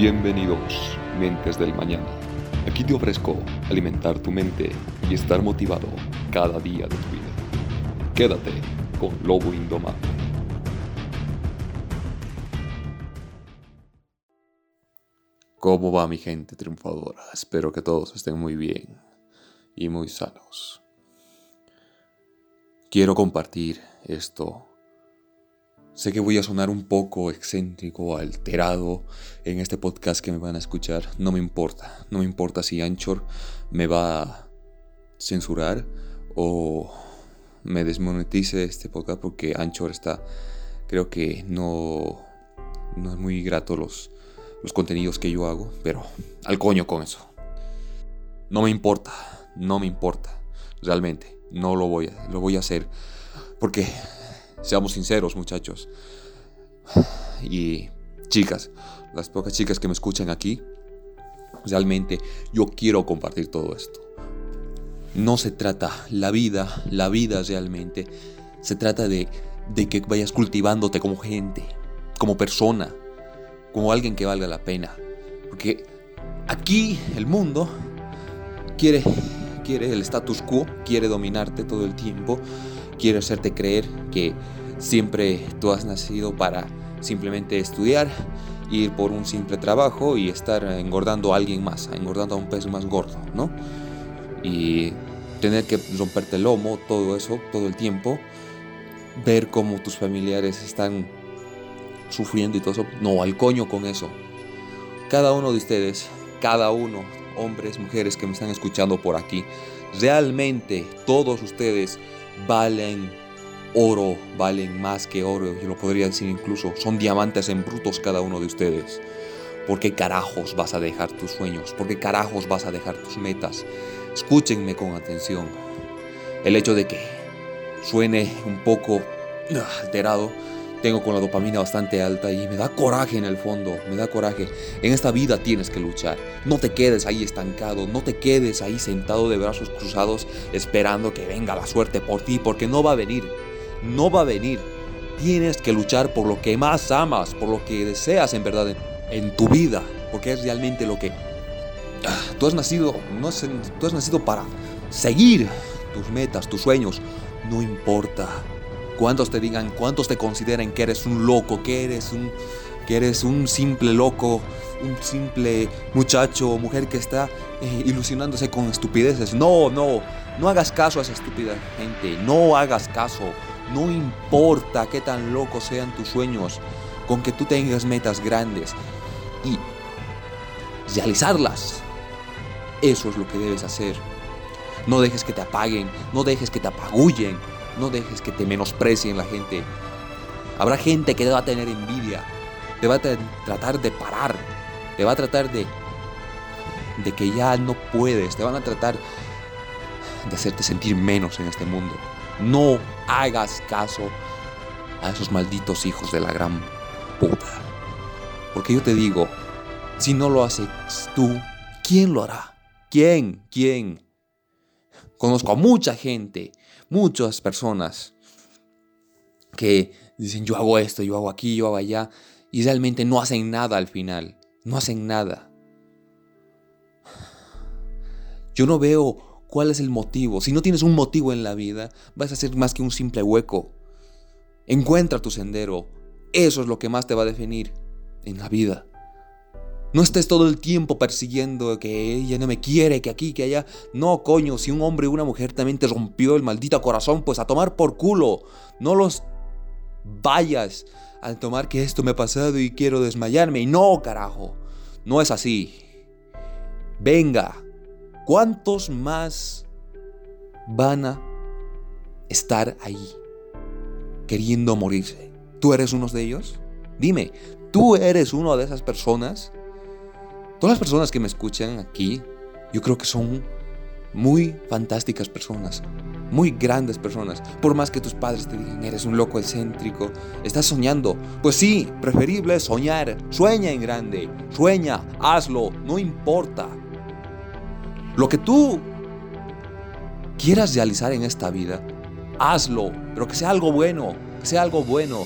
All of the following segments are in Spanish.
Bienvenidos, mentes del mañana. Aquí te ofrezco alimentar tu mente y estar motivado cada día de tu vida. Quédate con Lobo Indomable. ¿Cómo va mi gente triunfadora? Espero que todos estén muy bien y muy sanos. Quiero compartir esto Sé que voy a sonar un poco excéntrico, alterado en este podcast que me van a escuchar. No me importa. No me importa si Anchor me va a censurar o me desmonetice este podcast porque Anchor está, creo que no, no es muy grato los, los contenidos que yo hago, pero al coño con eso. No me importa, no me importa, realmente, no lo voy a, lo voy a hacer porque Seamos sinceros, muchachos. Y chicas, las pocas chicas que me escuchan aquí, realmente yo quiero compartir todo esto. No se trata, la vida, la vida realmente, se trata de, de que vayas cultivándote como gente, como persona, como alguien que valga la pena. Porque aquí el mundo quiere, quiere el status quo, quiere dominarte todo el tiempo quiero hacerte creer que siempre tú has nacido para simplemente estudiar, ir por un simple trabajo y estar engordando a alguien más, engordando a un peso más gordo, ¿no? Y tener que romperte el lomo, todo eso, todo el tiempo, ver cómo tus familiares están sufriendo y todo eso, no, al coño con eso. Cada uno de ustedes, cada uno, hombres, mujeres que me están escuchando por aquí, realmente todos ustedes valen oro, valen más que oro, yo lo podría decir incluso, son diamantes en brutos cada uno de ustedes. ¿Por qué carajos vas a dejar tus sueños? ¿Por qué carajos vas a dejar tus metas? Escúchenme con atención. El hecho de que suene un poco ah, alterado, tengo con la dopamina bastante alta y me da coraje en el fondo, me da coraje. En esta vida tienes que luchar. No te quedes ahí estancado, no te quedes ahí sentado de brazos cruzados esperando que venga la suerte por ti, porque no va a venir. No va a venir. Tienes que luchar por lo que más amas, por lo que deseas en verdad en, tu vida, porque es realmente lo que ah, tú has nacido, no tú has nacido para seguir tus metas, tus sueños, no importa cuántos te digan, cuántos te consideren que eres un loco, que eres un, que eres un simple loco, un simple muchacho o mujer que está eh, ilusionándose con estupideces. No, no, no hagas caso a esa estúpida gente, no hagas caso. No importa qué tan locos sean tus sueños, con que tú tengas metas grandes y realizarlas. Eso es lo que debes hacer. No dejes que te apaguen, no dejes que te apagullen, no dejes que te menosprecien la gente. Habrá gente que va a tener envidia, te va a tratar de parar, te va a tratar de, de que ya no puedes, te van a tratar de hacerte sentir menos en este mundo. No hagas caso a esos malditos hijos de la gran puta. Porque yo te digo, si no lo haces tú, ¿quién lo hará? ¿Quién? ¿Quién? Conozco a mucha gente muchas personas que dicen yo hago esto, yo hago aquí, yo hago allá, y realmente no hacen nada al final, no hacen nada. Yo no veo cuál es el motivo. Si no tienes un motivo en la vida, vas a ser más que un simple hueco. Encuentra tu sendero. Eso es lo que más te va a definir en la vida. No estés todo el tiempo persiguiendo que ella no me quiere, que aquí, que allá. No, coño, si un hombre o una mujer también te rompió el maldito corazón, pues a tomar por culo. No los vayas a tomar que esto me ha pasado y quiero desmayarme. Y no, carajo. No es así. Venga. ¿Cuántos más van a estar ahí queriendo morirse? ¿Tú eres uno de ellos? Dime, ¿tú eres uno de esas personas? Todas las personas que me escuchan aquí, yo creo que son muy fantásticas personas, muy grandes personas. Por más que tus padres te digan, eres un loco excéntrico, estás soñando. Pues sí, preferible soñar. Sueña en grande, sueña, hazlo, no importa. Lo que tú quieras realizar en esta vida, hazlo, pero que sea algo bueno, que sea algo bueno.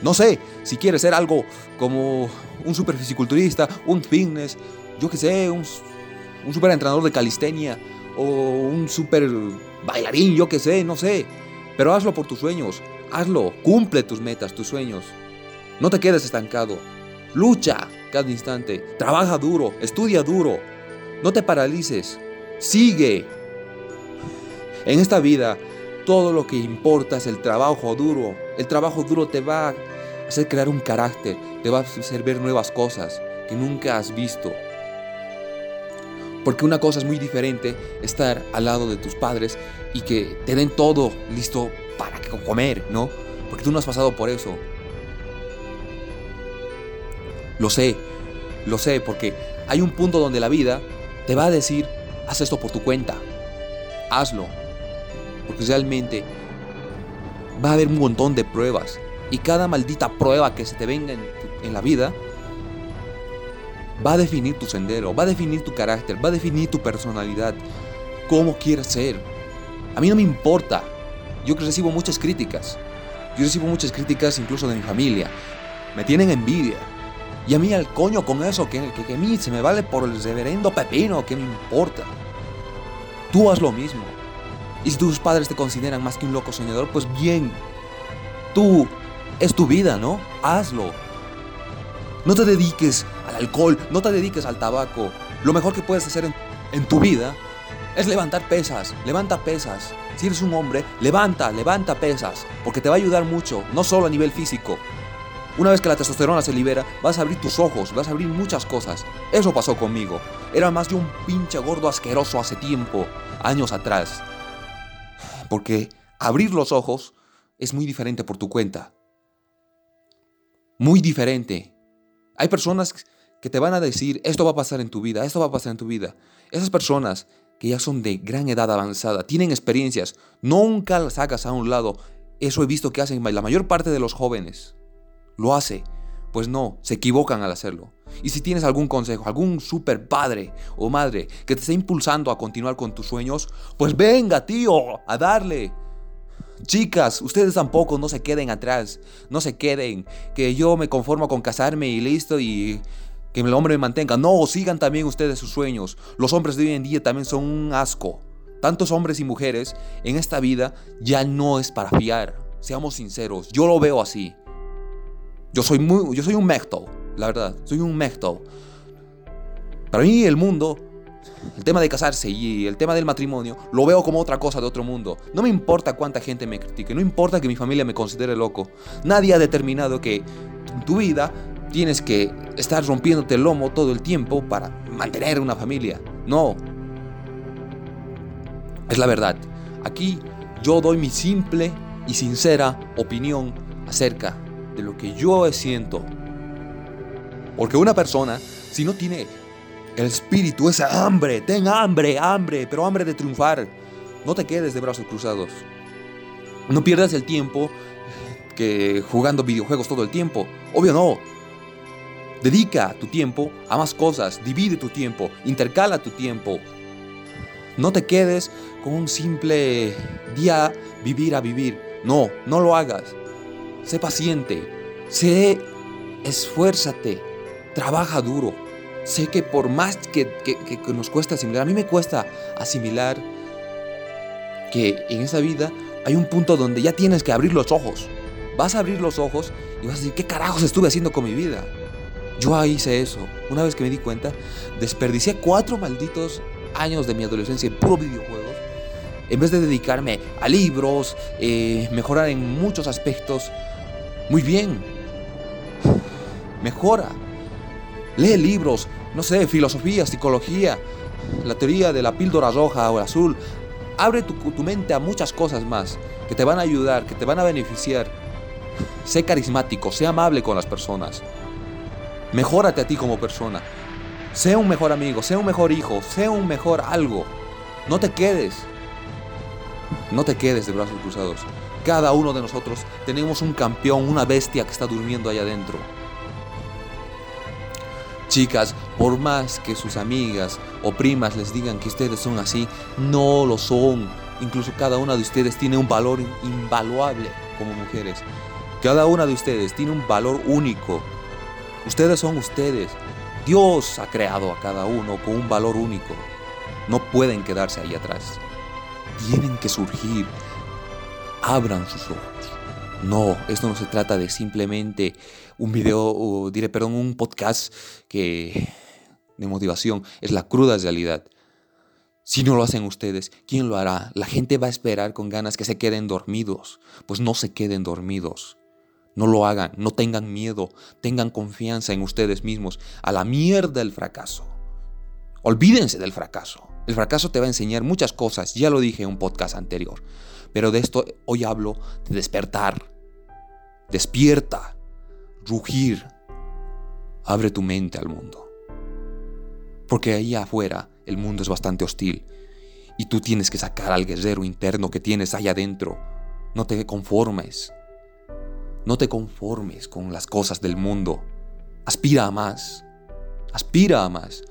No sé, si quieres ser algo como un super fisiculturista, un fitness, yo que sé, un, un super entrenador de calistenia o un super bailarín, yo que sé, no sé. Pero hazlo por tus sueños, hazlo, cumple tus metas, tus sueños. No te quedes estancado. Lucha cada instante, trabaja duro, estudia duro. No te paralices, sigue. En esta vida, todo lo que importa es el trabajo duro. El trabajo duro te va a hacer crear un carácter, te va a hacer ver nuevas cosas que nunca has visto. Porque una cosa es muy diferente estar al lado de tus padres y que te den todo listo para comer, ¿no? Porque tú no has pasado por eso. Lo sé, lo sé, porque hay un punto donde la vida te va a decir, haz esto por tu cuenta, hazlo. Porque realmente va a haber un montón de pruebas. Y cada maldita prueba que se te venga en, la vida va a definir tu sendero, va a definir tu carácter, va a definir tu personalidad, cómo quieres ser. A mí no me importa. Yo recibo muchas críticas. Yo recibo muchas críticas incluso de mi familia. Me tienen envidia. Y a mí al coño con eso, que, que, a mí se me vale por el reverendo pepino, ¿qué me importa? Tú haz lo mismo. Y si tus padres te consideran más que un loco soñador, pues bien. Tú, es tu vida, ¿no? Hazlo. No te dediques al alcohol, no te dediques al tabaco. Lo mejor que puedes hacer en, en tu vida es levantar pesas, levanta pesas. Si eres un hombre, levanta, levanta pesas, porque te va a ayudar mucho, no solo a nivel físico, una vez que la testosterona se libera, vas a abrir tus ojos, vas a abrir muchas cosas. Eso pasó conmigo. Era más de un pinche gordo asqueroso hace tiempo, años atrás. Porque abrir los ojos es muy diferente por tu cuenta. Muy diferente. Hay personas que te van a decir, esto va a pasar en tu vida, esto va a pasar en tu vida. Esas personas que ya son de gran edad avanzada, tienen experiencias, nunca las hagas a un lado. Eso he visto que hacen la mayor parte de los jóvenes lo hace. Pues no, se equivocan al hacerlo. Y si tienes algún consejo, algún super padre o madre que te esté impulsando a continuar con tus sueños, pues venga, tío, a darle. Chicas, ustedes tampoco no se queden atrás, no se queden, que yo me conformo con casarme y listo y que el hombre me mantenga. No, sigan también ustedes sus sueños. Los hombres de hoy en día también son un asco. Tantos hombres y mujeres en esta vida ya no es para fiar. Seamos sinceros, yo lo veo así. Yo soy, muy, yo soy un mecto, la verdad, soy un mecto. Para mí el mundo, el tema de casarse y el tema del matrimonio, lo veo como otra cosa de otro mundo. No me importa cuánta gente me critique, no importa que mi familia me considere loco. Nadie ha determinado que en tu vida tienes que estar rompiéndote el lomo todo el tiempo para mantener una familia. No. Es la verdad. Aquí yo doy mi simple y sincera opinión acerca de lo que yo siento. Porque una persona, si no tiene el espíritu, esa hambre, ten hambre, hambre, pero hambre de triunfar, no te quedes de brazos cruzados. No pierdas el tiempo que jugando videojuegos todo el tiempo. Obvio no. Dedica tu tiempo a más cosas, divide tu tiempo, intercala tu tiempo. No te quedes con un simple día vivir a vivir. No, no lo hagas. Sé paciente, sé, esfuérzate, trabaja duro. Sé que por más que, nos cuesta asimilar, a mí me cuesta asimilar que en esa vida hay un punto donde ya tienes que abrir los ojos. Vas a abrir los ojos y vas a decir, ¿qué carajos estuve haciendo con mi vida? Yo hice eso. Una vez que me di cuenta, desperdicié cuatro malditos años de mi adolescencia en puro videojuegos. En vez de dedicarme a libros, eh, mejorar en muchos aspectos, muy bien. Mejora. Lee libros, no sé, filosofía, psicología, la teoría de la píldora roja o azul. Abre tu, tu mente a muchas cosas más que te van a ayudar, que te van a beneficiar. Sé carismático, sé amable con las personas. Mejórate a ti como persona. Sé un mejor amigo, sé un mejor hijo, sé un mejor algo. No te quedes. No te quedes de brazos cruzados. Cada uno de nosotros tenemos un campeón, una bestia que está durmiendo allá adentro. Chicas, por más que sus amigas o primas les digan que ustedes son así, no lo son. Incluso cada una de ustedes tiene un valor invaluable como mujeres. Cada una de ustedes tiene un valor único. Ustedes son ustedes. Dios ha creado a cada uno con un valor único. No pueden quedarse ahí atrás. Tienen que surgir. Abran sus ojos. No, esto no se trata de simplemente un video, o diré, perdón, un podcast que, de motivación. Es la cruda realidad. Si no lo hacen ustedes, ¿quién lo hará? La gente va a esperar con ganas que se queden dormidos. Pues no se queden dormidos. No lo hagan, no tengan miedo, tengan confianza en ustedes mismos. A la mierda el fracaso. Olvídense del fracaso. El fracaso te va a enseñar muchas cosas, ya lo dije en un podcast anterior. Pero de esto hoy hablo de despertar. Despierta, rugir. Abre tu mente al mundo. Porque ahí afuera el mundo es bastante hostil y tú tienes que sacar al guerrero interno que tienes ahí adentro. No te conformes. No te conformes con las cosas del mundo. Aspira a más. Aspira a más.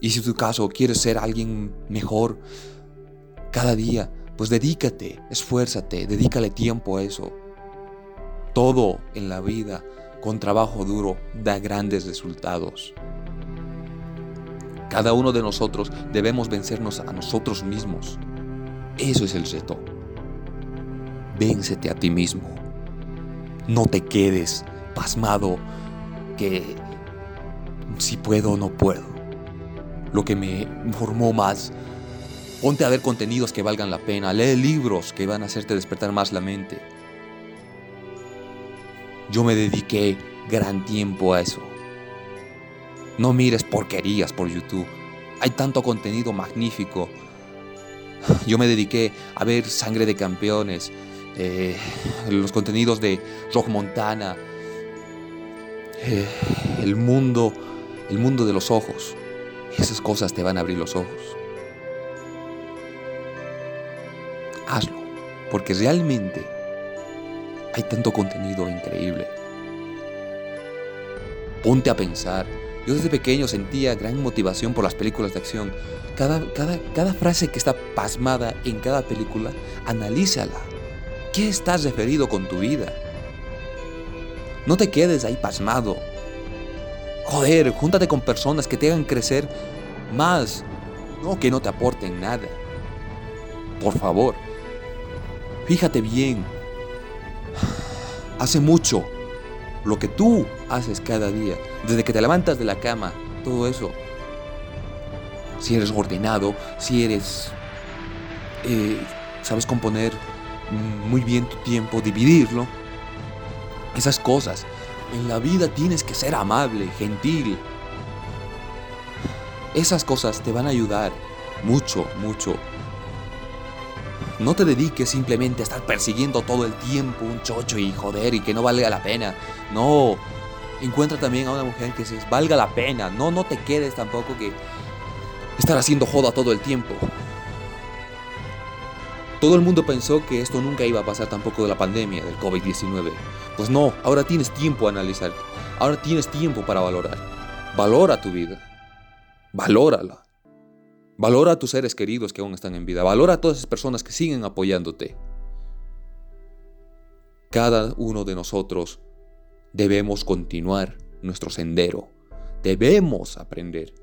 Y si en tu caso quieres ser alguien mejor cada día, pues dedícate, esfuérzate, dedícale tiempo a eso. Todo en la vida con trabajo duro da grandes resultados. Cada uno de nosotros debemos vencernos a nosotros mismos. Eso es el reto. Véncete a ti mismo. No te quedes pasmado que si puedo o no puedo. Lo que me formó más. Ponte a ver contenidos que valgan la pena. Lee libros que van a hacerte despertar más la mente. Yo me dediqué gran tiempo a eso. No mires porquerías por YouTube. Hay tanto contenido magnífico. Yo me dediqué a ver Sangre de Campeones, eh, los contenidos de Rock Montana, eh, el mundo, el mundo de los ojos. Esas cosas te van a abrir los ojos. Porque realmente hay tanto contenido increíble. Ponte a pensar yo desde pequeño sentía gran motivación por las películas de acción. Cada, frase que está pasmada en cada película, analízala. ¿Qué estás referido con tu vida? No te quedes ahí pasmado. Joder, júntate con personas que te hagan crecer más, no que no te aporten nada. Por favor, fíjate bien. Hace mucho lo que tú haces cada día, desde que te levantas de la cama, todo eso. Si eres ordenado, si eres... Eh, sabes componer muy bien tu tiempo, dividirlo. Esas cosas. En la vida tienes que ser amable, gentil. Esas cosas te van a ayudar mucho, mucho no te dediques simplemente a estar persiguiendo todo el tiempo un chocho y joder y que no valga la pena. No. Encuentra también a una mujer que se valga la pena. No, no te quedes tampoco que estar haciendo joda todo el tiempo. Todo el mundo pensó que esto nunca iba a pasar tampoco de la pandemia, del COVID-19. Pues no, ahora tienes tiempo a analizar. Ahora tienes tiempo para valorar. Valora tu vida. Valórala. Valora a tus seres queridos que aún están en vida. Valora a todas esas personas que siguen apoyándote. Cada uno de nosotros debemos continuar nuestro sendero. Debemos aprender.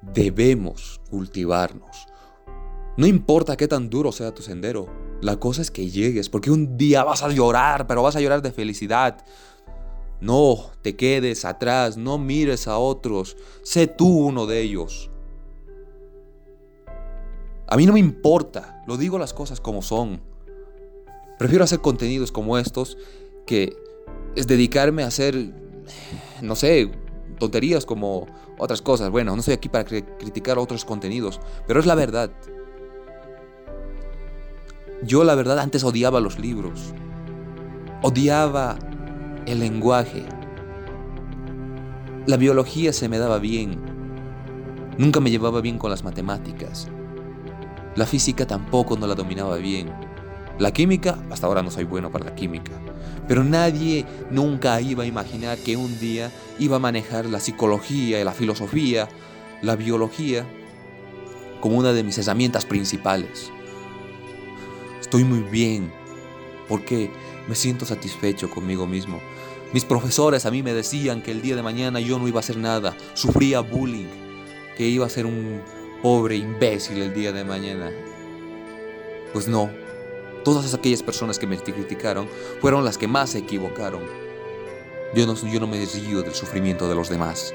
Debemos cultivarnos. No importa qué tan duro sea tu sendero. La cosa es que llegues, porque un día vas a llorar, pero vas a llorar de felicidad. No te quedes atrás, no mires a otros, sé tú uno de ellos. A mí no me importa, lo digo las cosas como son. Prefiero hacer contenidos como estos que es dedicarme a hacer, no sé, tonterías como otras cosas. Bueno, no estoy aquí para criticar otros contenidos, pero es la verdad. Yo la verdad antes odiaba los libros. Odiaba el lenguaje. La biología se me daba bien. Nunca me llevaba bien con las matemáticas. La física tampoco no la dominaba bien. La química, hasta ahora no soy bueno para la química. Pero nadie nunca iba a imaginar que un día iba a manejar la psicología, la filosofía, la biología como una de mis herramientas principales. Estoy muy bien. porque me siento satisfecho conmigo mismo. Mis profesores a mí me decían que el día de mañana yo no iba a hacer nada, sufría bullying, que iba a ser un pobre imbécil el día de mañana. Pues no, todas aquellas personas que me criticaron fueron las que más se equivocaron. Yo no, yo no me desvío del sufrimiento de los demás,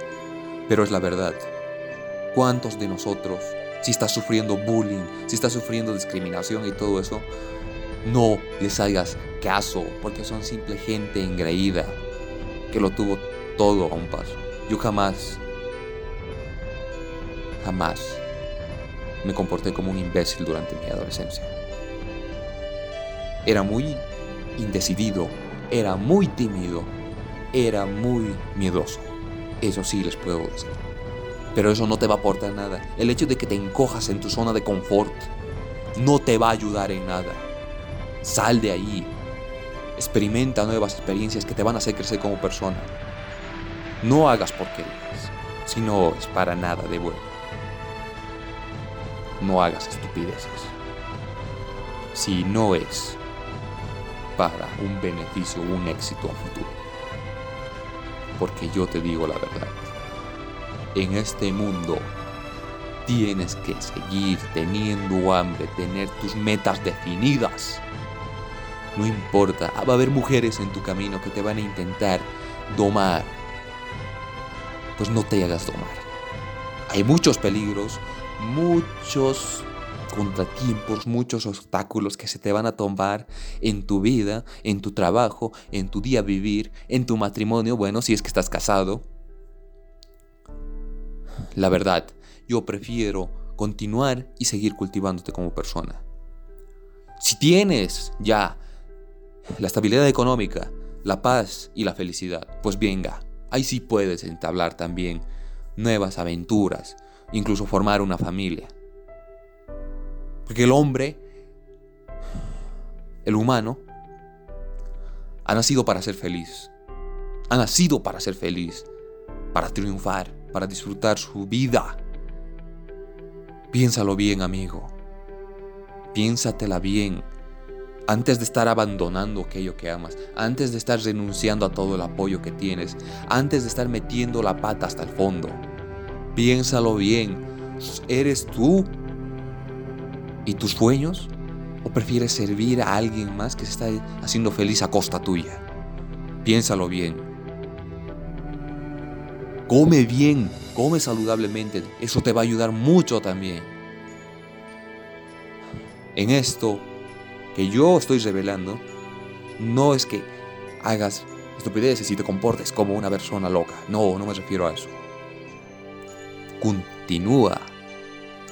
pero es la verdad. ¿Cuántos de nosotros, si estás sufriendo bullying, si estás sufriendo discriminación y todo eso, no les hagas caso porque son simple gente engreída que lo tuvo todo a un paso? Yo jamás, jamás me comporté como un imbécil durante mi adolescencia. Era muy indecidido, era muy tímido, era muy miedoso. Eso sí les puedo decir. Pero eso no te va a aportar nada. El hecho de que te encojas en tu zona de confort no te va a ayudar en nada. Sal de ahí. Experimenta nuevas experiencias que te van a hacer crecer como persona. No hagas porquerías, si no es para nada de bueno. No hagas estupideces. Si no es para un beneficio, un éxito a futuro. Porque yo te digo la verdad en este mundo tienes que seguir teniendo hambre, tener tus metas definidas. No importa, va a haber mujeres en tu camino que te van a intentar domar. Pues no te hagas domar. Hay muchos peligros, muchos contratiempos, muchos obstáculos que se te van a tomar en tu vida, en tu trabajo, en tu día vivir, en tu matrimonio, bueno, si es que estás casado, la verdad, yo prefiero continuar y seguir cultivándote como persona. Si tienes ya la estabilidad económica, la paz y la felicidad, pues venga, ahí sí puedes entablar también nuevas aventuras, incluso formar una familia. Porque el hombre, el humano, ha nacido para ser feliz. Ha nacido para ser feliz, para triunfar para disfrutar su vida. Piénsalo bien, amigo. Piénsatela bien. Antes de estar abandonando aquello que amas, antes de estar renunciando a todo el apoyo que tienes, antes de estar metiendo la pata hasta el fondo, piénsalo bien. ¿Eres tú y tus sueños? ¿O prefieres servir a alguien más que se está haciendo feliz a costa tuya? Piénsalo bien. Come bien, come saludablemente. Eso te va a ayudar mucho también. En esto que yo estoy revelando, no es que hagas estupideces y te comportes como una persona loca. No, no me refiero a eso. Continúa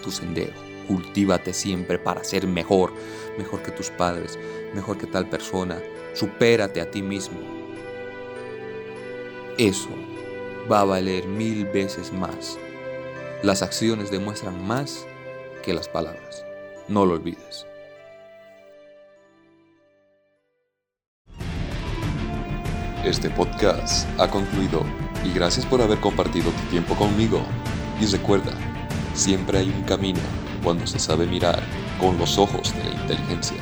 tu sendero. Cultívate siempre para ser mejor, mejor que tus padres, mejor que tal persona. Supérate a ti mismo. Eso va a valer mil veces más. Las acciones demuestran más que las palabras. No lo olvides. Este podcast ha concluido y gracias por haber compartido tu tiempo conmigo. Y recuerda, siempre hay un camino cuando se sabe mirar con los ojos de la inteligencia.